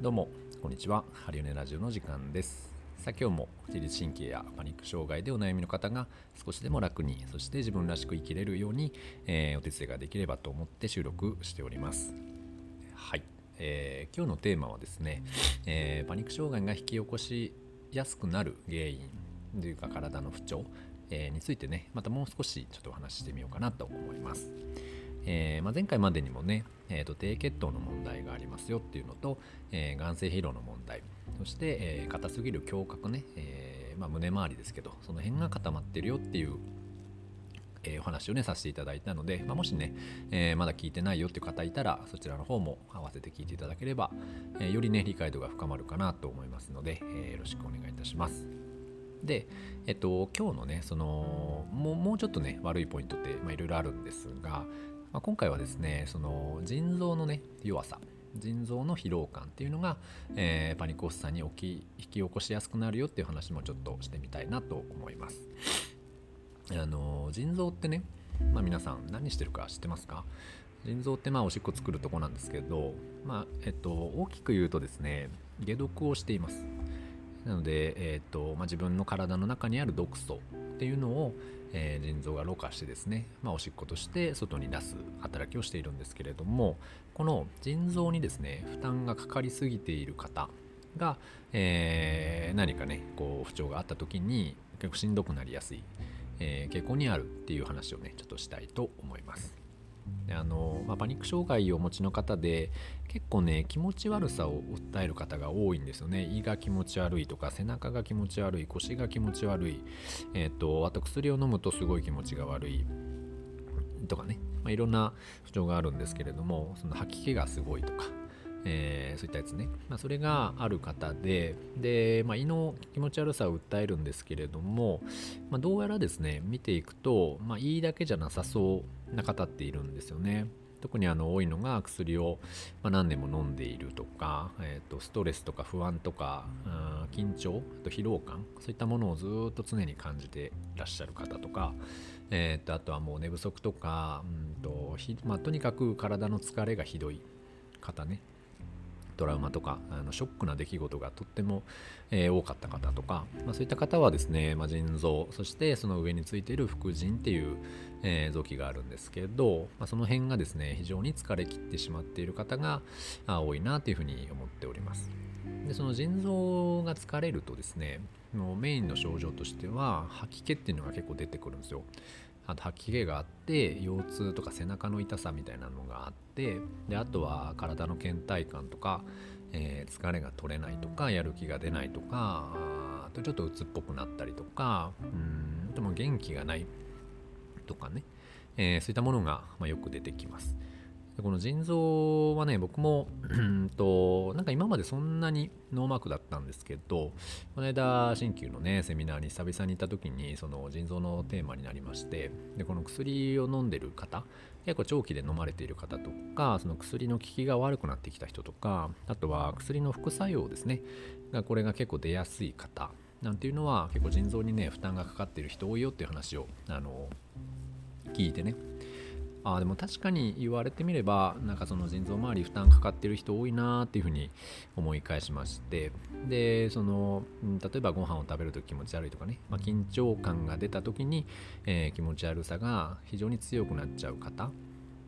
どうもこんにちは。ハリオネラジオの時間です。さあ今日も自律神経やパニック障害でお悩みの方が少しでも楽にそして自分らしく生きれるように、えー、お手伝いができればと思って収録しております。はい、えー、今日のテーマはですね、えー、パニック障害が引き起こしやすくなる原因というか体の不調、えについてねまたもう少しちょっとお話ししてみようかなと思います。え、まあ、前回までにもね、えーと、低血糖の問題がありますよっていうのと、えー、眼性疲労の問題そして、えー、硬すぎる胸郭ね、えまあ、胸周りですけどその辺が固まってるよっていうえ、お話をねさせていただいたので、まあ、もしね、えー、まだ聞いてないよっていう方いたらそちらの方も合わせて聞いていただければ、えー、よりね理解度が深まるかなと思いますので、えよろしくお願いいたします。で、えっと、今日のねそのもうもうちょっとね悪いポイントっていろいろあるんですが、まあ、今回はですねその腎臓のね弱さ腎臓の疲労感っていうのが、えー、パニック発作に起き引き起こしやすくなるよっていう話もちょっとしてみたいなと思います。あの腎臓ってね、まあ、皆さん何してるか知ってますか？腎臓ってまあおしっこ作るとこなんですけど、まあえっと、大きく言うとですね解毒をしています。なので、えっとまあ、自分の体の中にある毒素っていうのを、えー、腎臓がろ過してですね、まあ、おしっことして外に出す働きをしているんですけれどもこの腎臓にですね負担がかかりすぎている方が、えー、何かねこう不調があった時に結構しんどくなりやすい、えー、傾向にあるっていう話をねちょっとしたいと思います。あのまあ、パニック障害をお持ちの方で結構ね気持ち悪さを訴える方が多いんですよね。胃が気持ち悪いとか背中が気持ち悪い腰が気持ち悪い、えーと、あと薬を飲むとすごい気持ちが悪いとかね、まあ、いろんな不調があるんですけれどもその吐き気がすごいとかえー、そういったやつね、まあ、それがある方でで、まあ、胃の気持ち悪さを訴えるんですけれども、まあ、どうやらですね見ていくと、まあ、胃だけじゃなさそうな方っているんですよね。特にあの多いのが薬を何年も飲んでいるとか、えー、とストレスとか不安とか緊張と疲労感そういったものをずっと常に感じていらっしゃる方とか、えー、とあとはもう寝不足とかうんとまあ、とにかく体の疲れがひどい方ねトラウマとかあのショックな出来事がとっても、えー、多かった方とか、まあ、そういった方はですね、まあ、腎臓そしてその上についている副腎っていう、えー、臓器があるんですけど、まあ、その辺がですね非常に疲れ切ってしまっている方が多いなというふうに思っております。でその腎臓が疲れるとですねもうメインの症状としては吐き気っていうのが結構出てくるんですよ。あと吐き気があって腰痛とか背中の痛さみたいなのがあってであとは体の倦怠感とか、えー、疲れが取れないとかやる気が出ないとかあとちょっと鬱っぽくなったりとかうんでも元気がないとかね、えー、そういったものが、ま、よく出てきます。でこの腎臓はね僕もうんとなんか今までそんなにノーマークだったんですけどこの間鍼灸のねセミナーに久々に行った時にその腎臓のテーマになりましてでこの薬を飲んでる方結構長期で飲まれている方とかその薬の効きが悪くなってきた人とかあとは薬の副作用ですねがこれが結構出やすい方なんていうのは結構腎臓にね負担がかかっている人多いよっていう話をあの聞いてね。あでも確かに言われてみればなんかその腎臓周り負担かかってる人多いなっていうふうに思い返しまして。でその例えばご飯を食べると気持ち悪いとかね、まあ、緊張感が出た時に、えー、気持ち悪さが非常に強くなっちゃう方。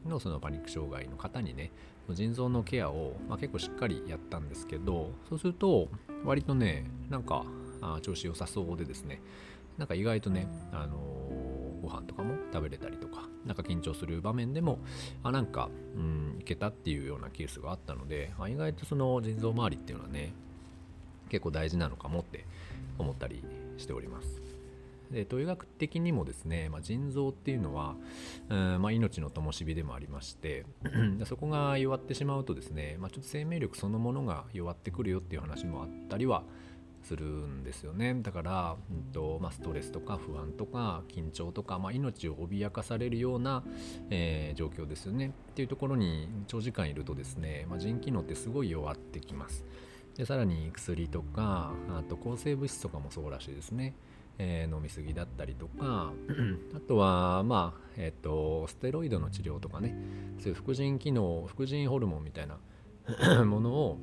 のそのパニック障害の方にね。腎臓のケアを、まあ、結構しっかりやったんですけどそうすると割とねなんかあ調子良さそうでですね。なんか意外とね、あのー、ご飯とかも食べれたりとかなんか緊張する場面でもあなんか、うん、いけたっていうようなケースがあったので、あ、意外とその腎臓周りっていうのはね結構大事なのかもって思ったりしております。で統医学的にもですね、まあ、腎臓っていうのは、うんまあ、命の灯火でもありまして そこが弱ってしまうとですね、まあ、ちょっと生命力そのものが弱ってくるよっていう話もあったりはするんですよね。だから、うんとまあ、ストレスとか不安とか緊張とか、まあ、命を脅かされるような、えー、状況ですよね。っていうところに長時間いるとですね、まあ、腎機能ってすごい弱ってきます。でさらに薬とかあと抗生物質とかもそうらしいですね。えー、飲みすぎだったりとか あとはまあえっ、ー、とステロイドの治療とかね。そういう副腎機能副腎ホルモンみたいな ものを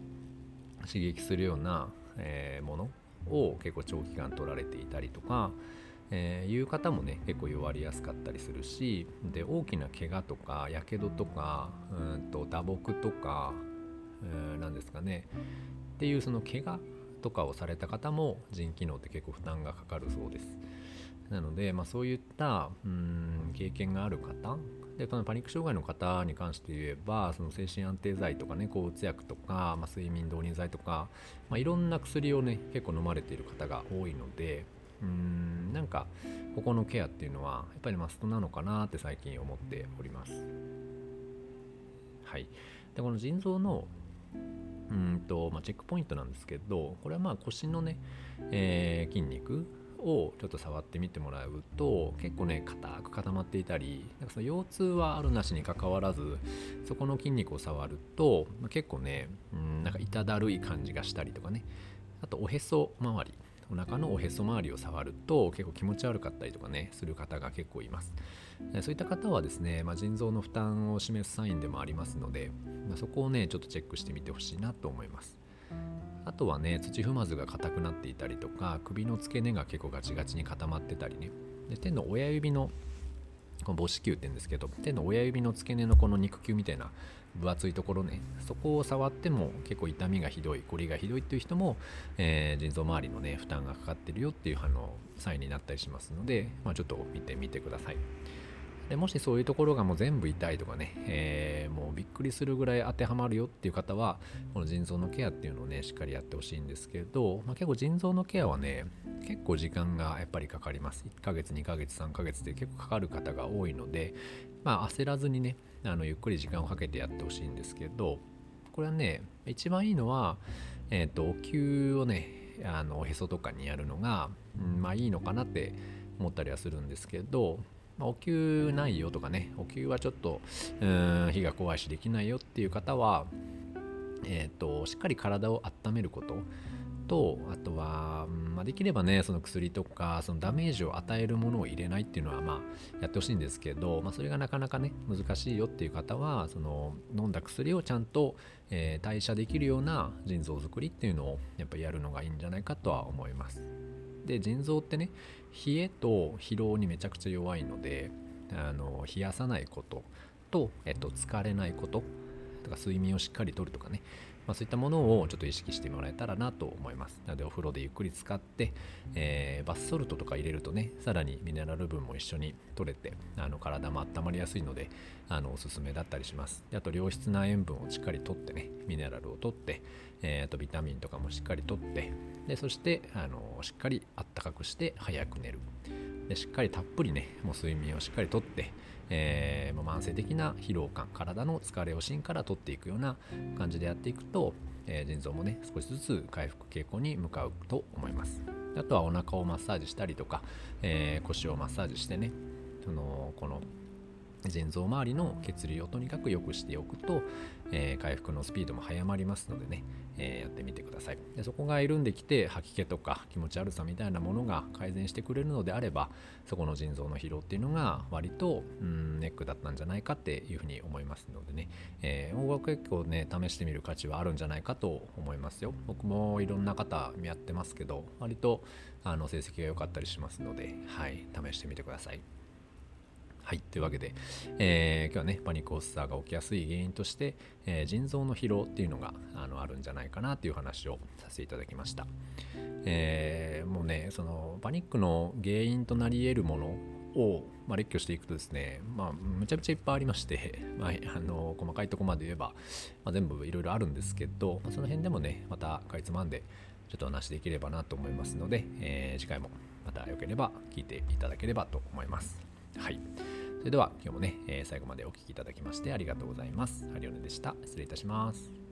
刺激するような、え、ものを結構長期間取られていたりとか、えー、いう方もね結構弱りやすかったりするしで大きな怪我とかやけどとかうんと打撲とか、えー、なんですかねっていうその怪我とかをされた方も腎機能って結構負担がかかるそうです。なので、まあ、そういったうん経験がある方でこのパニック障害の方に関して言えばその精神安定剤とかね抗うつ薬とか、まあ、睡眠導入剤とか、まあ、いろんな薬をね結構飲まれている方が多いのでうんなんかここのケアっていうのはやっぱりマストなのかなって最近思っております。はい、でこの腎臓のうんと、まあ、チェックポイントなんですけどこれはまあ腰のね、えー、筋肉をちょっと触ってみてもらうと結構ね硬く固まっていたりなんかその腰痛はあるなしにかかわらずそこの筋肉を触ると、まあ、結構ねうんなんか痛だるい感じがしたりとかね。あとおへそ周りお腹のおへそ周りを触ると結構気持ち悪かったりとかねする方が結構います。そういった方はですね、まあ、腎臓の負担を示すサインでもありますので、まあ、そこをねちょっとチェックしてみてほしいなと思います。あとはね土踏まずが硬くなっていたりとか首の付け根が結構ガチガチに固まってたりねで手の親指のこの母子球って言うんですけど手の親指の付け根のこの肉球みたいな分厚いところねそこを触っても結構痛みがひどい凝りがひどいっていう人も、えー、腎臓周りのね負担がかかってるよっていうあのサインになったりしますので、まあ、ちょっと見てみてください。でもしそういうところがもう全部痛いとかね、えー、もうびっくりするぐらい当てはまるよっていう方はこの腎臓のケアっていうのをねしっかりやってほしいんですけど、まあ、結構腎臓のケアはね結構時間がやっぱりかかります。1ヶ月2ヶ月3ヶ月で結構かかる方が多いのでまあ焦らずにねあのゆっくり時間をかけてやってほしいんですけどこれはね一番いいのはえっ、ー、とお灸をねあのおへそとかにやるのが、うん、まあいいのかなって思ったりはするんですけどまあ、お灸ないよとかね、お灸はちょっと、火が怖いしできないよっていう方は、えっ、ー、と、しっかり体を温めることと、あとは、まあ、できればね、その薬とか、そのダメージを与えるものを入れないっていうのは、まあ、やってほしいんですけど、まあ、それがなかなかね、難しいよっていう方は、その、飲んだ薬をちゃんと、えー、代謝できるような腎臓づくりっていうのを、やっぱりやるのがいいんじゃないかとは思います。で腎臓ってね冷えと疲労にめちゃくちゃ弱いのであの冷やさないことと、えっと、疲れないこと。とか睡眠をしっかりとるとかね。まあ、そういったものをちょっと意識してもらえたらなと思います。なのでお風呂でゆっくり使って、えー、バスソルトとか入れるとね、さらにミネラル分も一緒に取れて、あの体も温まりやすいので、あのおすすめだったりします。であと良質な塩分をしっかりとってね、ミネラルをとって、えー、あとビタミンとかもしっかりとって、でそしてあのしっかりあったかくして早く寝る。でしっかりたっぷりね、もう睡眠をしっかりとって、えー、慢性的な疲労感体の疲れを芯からとっていくような感じでやっていくと、えー、腎臓もね少しずつ回復傾向に向かうと思います。あとはお腹をマッサージしたりとか、えー、腰をマッサージしてねそのこの腎臓周りの血流をとにかく良くしておくと、えー、回復のスピードも早まりますのでね、えー、やってみてください。でそこが緩んできて吐き気とか気持ち悪さみたいなものが改善してくれるのであればそこの腎臓の疲労っていうのが割とうんネックだったんじゃないかっていうふうに思いますのでね、えー、音楽結構ね試してみる価値はあるんじゃないかと思いますよ。僕もいろんな方やってますけど割とあの成績が良かったりしますのではい試してみてください。はい。というわけで、えー、今日はね、パニック発作が起きやすい原因として、えー、腎臓の疲労っていうのがあのあるんじゃないかなっていう話をさせていただきました。えー、もうね、そのパニックの原因となり得るものを、まあ、列挙していくとですね、まあ、むちゃくちゃいっぱいありまして、まあ、あの細かいとこまで言えば、まあ、全部いろいろあるんですけど、まあ、その辺でもね、またかいつまんで、ちょっとお話できればなと思いますので、えー、次回もまたよければ聞いていただければと思います。はい。それでは今日もね、えー、最後までお聴きいただきましてありがとうございます。ハリオネでした。失礼いたします。